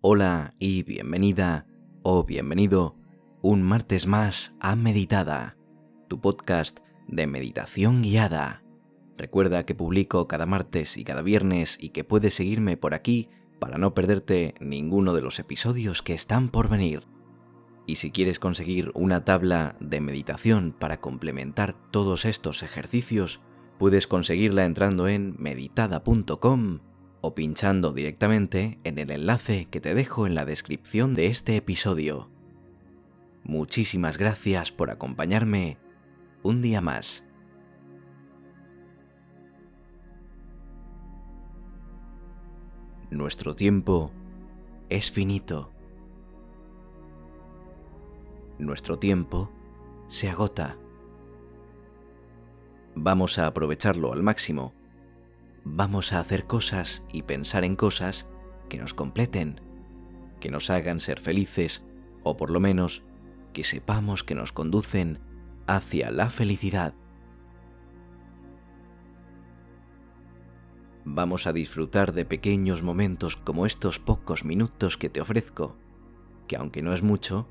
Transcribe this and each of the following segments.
Hola y bienvenida o bienvenido un martes más a Meditada, tu podcast de meditación guiada. Recuerda que publico cada martes y cada viernes y que puedes seguirme por aquí para no perderte ninguno de los episodios que están por venir. Y si quieres conseguir una tabla de meditación para complementar todos estos ejercicios, puedes conseguirla entrando en meditada.com o pinchando directamente en el enlace que te dejo en la descripción de este episodio. Muchísimas gracias por acompañarme un día más. Nuestro tiempo es finito. Nuestro tiempo se agota. Vamos a aprovecharlo al máximo vamos a hacer cosas y pensar en cosas que nos completen, que nos hagan ser felices o por lo menos que sepamos que nos conducen hacia la felicidad. Vamos a disfrutar de pequeños momentos como estos pocos minutos que te ofrezco, que aunque no es mucho,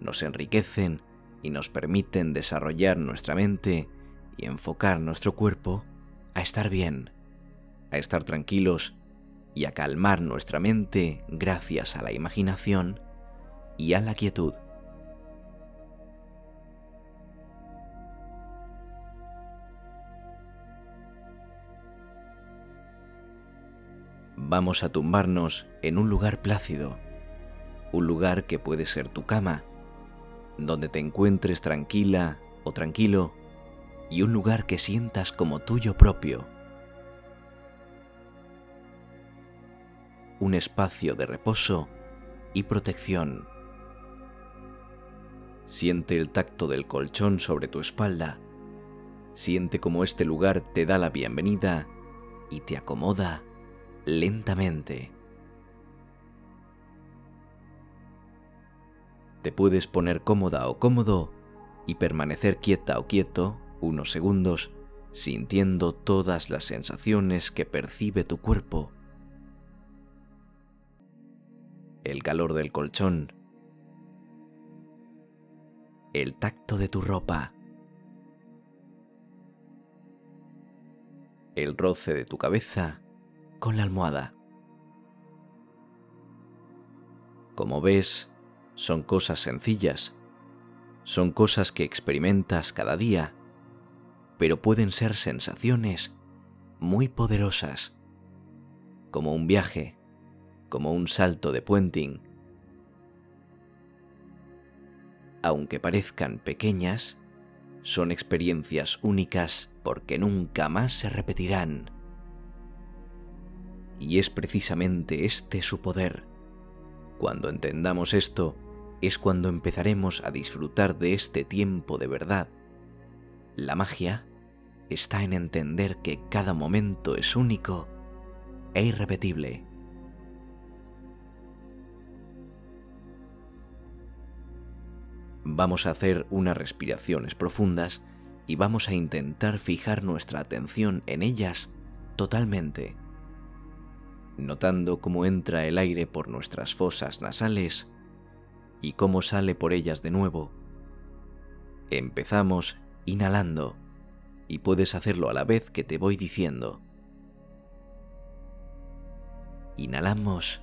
nos enriquecen y nos permiten desarrollar nuestra mente y enfocar nuestro cuerpo a estar bien a estar tranquilos y a calmar nuestra mente gracias a la imaginación y a la quietud. Vamos a tumbarnos en un lugar plácido, un lugar que puede ser tu cama, donde te encuentres tranquila o tranquilo y un lugar que sientas como tuyo propio un espacio de reposo y protección. Siente el tacto del colchón sobre tu espalda. Siente cómo este lugar te da la bienvenida y te acomoda lentamente. Te puedes poner cómoda o cómodo y permanecer quieta o quieto unos segundos sintiendo todas las sensaciones que percibe tu cuerpo el calor del colchón, el tacto de tu ropa, el roce de tu cabeza con la almohada. Como ves, son cosas sencillas, son cosas que experimentas cada día, pero pueden ser sensaciones muy poderosas, como un viaje como un salto de puenting. Aunque parezcan pequeñas, son experiencias únicas porque nunca más se repetirán. Y es precisamente este su poder. Cuando entendamos esto, es cuando empezaremos a disfrutar de este tiempo de verdad. La magia está en entender que cada momento es único e irrepetible. Vamos a hacer unas respiraciones profundas y vamos a intentar fijar nuestra atención en ellas totalmente, notando cómo entra el aire por nuestras fosas nasales y cómo sale por ellas de nuevo. Empezamos inhalando y puedes hacerlo a la vez que te voy diciendo. Inhalamos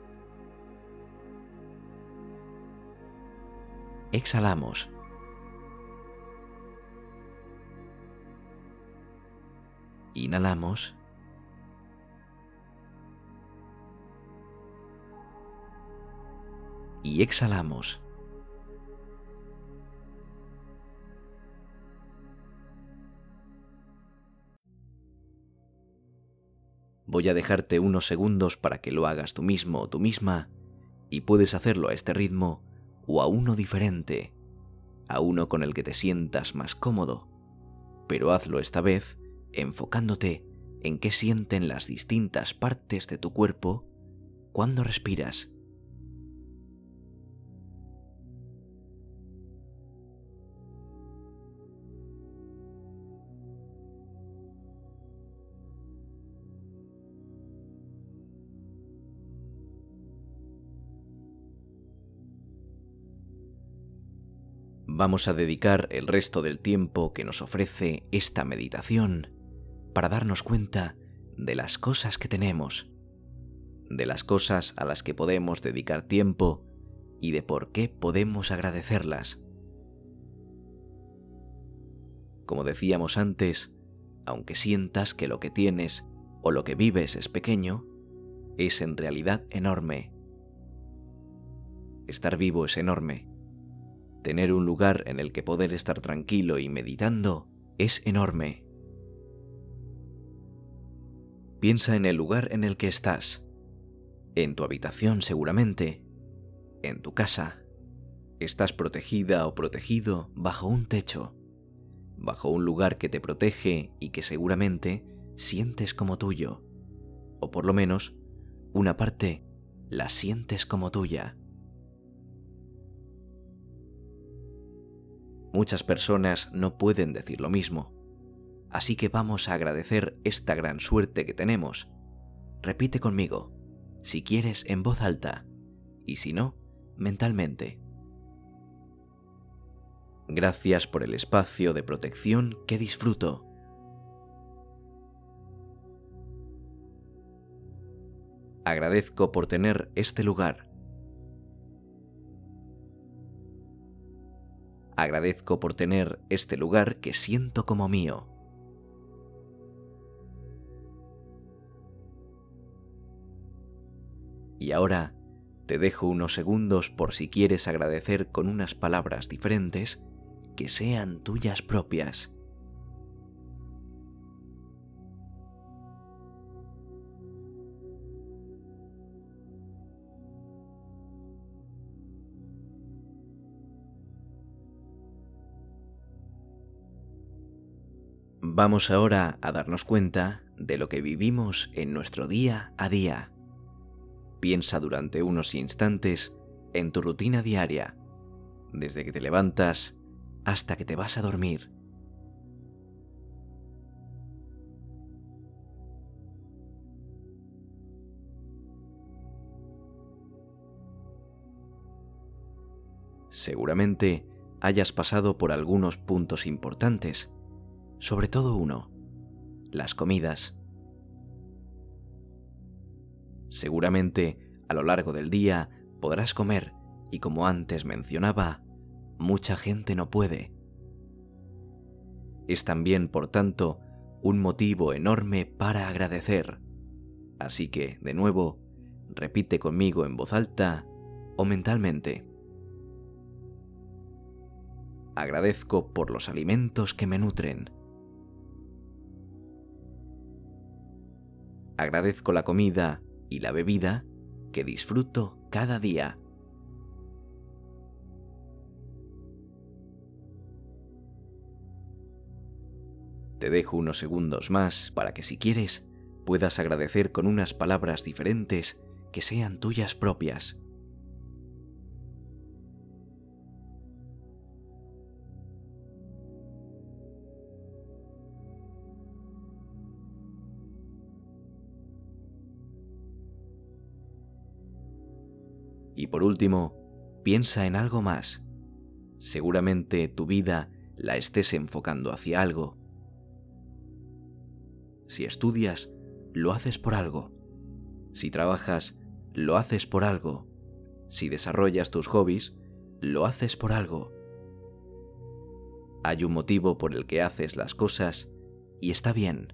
Exhalamos. Inhalamos. Y exhalamos. Voy a dejarte unos segundos para que lo hagas tú mismo o tú misma y puedes hacerlo a este ritmo o a uno diferente, a uno con el que te sientas más cómodo, pero hazlo esta vez enfocándote en qué sienten las distintas partes de tu cuerpo cuando respiras. Vamos a dedicar el resto del tiempo que nos ofrece esta meditación para darnos cuenta de las cosas que tenemos, de las cosas a las que podemos dedicar tiempo y de por qué podemos agradecerlas. Como decíamos antes, aunque sientas que lo que tienes o lo que vives es pequeño, es en realidad enorme. Estar vivo es enorme. Tener un lugar en el que poder estar tranquilo y meditando es enorme. Piensa en el lugar en el que estás. En tu habitación seguramente. En tu casa. Estás protegida o protegido bajo un techo. Bajo un lugar que te protege y que seguramente sientes como tuyo. O por lo menos, una parte la sientes como tuya. Muchas personas no pueden decir lo mismo, así que vamos a agradecer esta gran suerte que tenemos. Repite conmigo, si quieres en voz alta, y si no, mentalmente. Gracias por el espacio de protección que disfruto. Agradezco por tener este lugar Agradezco por tener este lugar que siento como mío. Y ahora te dejo unos segundos por si quieres agradecer con unas palabras diferentes que sean tuyas propias. Vamos ahora a darnos cuenta de lo que vivimos en nuestro día a día. Piensa durante unos instantes en tu rutina diaria, desde que te levantas hasta que te vas a dormir. Seguramente hayas pasado por algunos puntos importantes sobre todo uno, las comidas. Seguramente a lo largo del día podrás comer y como antes mencionaba, mucha gente no puede. Es también, por tanto, un motivo enorme para agradecer. Así que, de nuevo, repite conmigo en voz alta o mentalmente. Agradezco por los alimentos que me nutren agradezco la comida y la bebida que disfruto cada día. Te dejo unos segundos más para que si quieres puedas agradecer con unas palabras diferentes que sean tuyas propias. Y por último, piensa en algo más. Seguramente tu vida la estés enfocando hacia algo. Si estudias, lo haces por algo. Si trabajas, lo haces por algo. Si desarrollas tus hobbies, lo haces por algo. Hay un motivo por el que haces las cosas y está bien.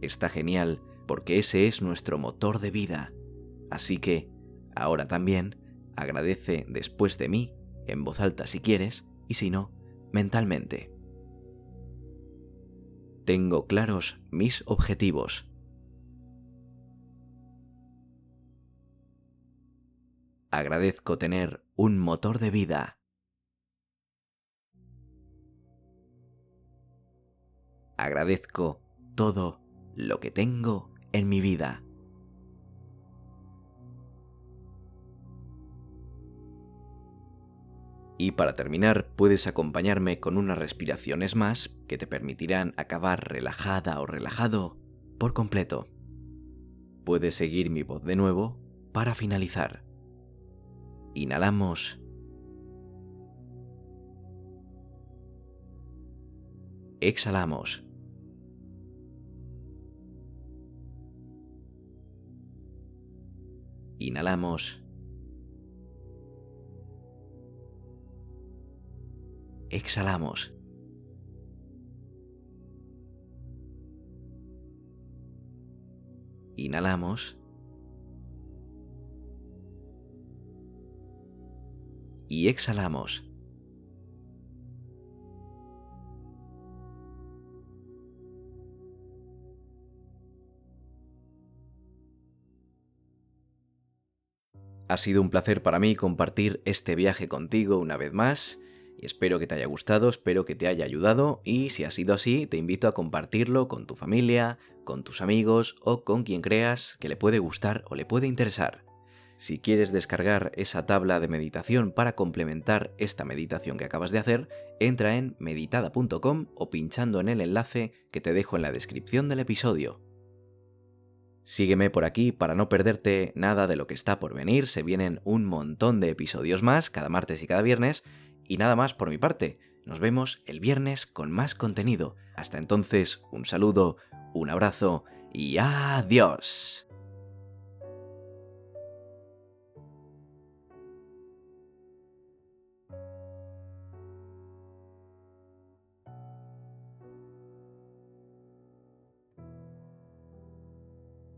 Está genial porque ese es nuestro motor de vida. Así que Ahora también, agradece después de mí, en voz alta si quieres, y si no, mentalmente. Tengo claros mis objetivos. Agradezco tener un motor de vida. Agradezco todo lo que tengo en mi vida. Y para terminar, puedes acompañarme con unas respiraciones más que te permitirán acabar relajada o relajado por completo. Puedes seguir mi voz de nuevo para finalizar. Inhalamos. Exhalamos. Inhalamos. Exhalamos. Inhalamos. Y exhalamos. Ha sido un placer para mí compartir este viaje contigo una vez más y espero que te haya gustado, espero que te haya ayudado y si ha sido así te invito a compartirlo con tu familia, con tus amigos o con quien creas que le puede gustar o le puede interesar. Si quieres descargar esa tabla de meditación para complementar esta meditación que acabas de hacer, entra en meditada.com o pinchando en el enlace que te dejo en la descripción del episodio. Sígueme por aquí para no perderte nada de lo que está por venir, se vienen un montón de episodios más cada martes y cada viernes, y nada más por mi parte, nos vemos el viernes con más contenido. Hasta entonces, un saludo, un abrazo y adiós.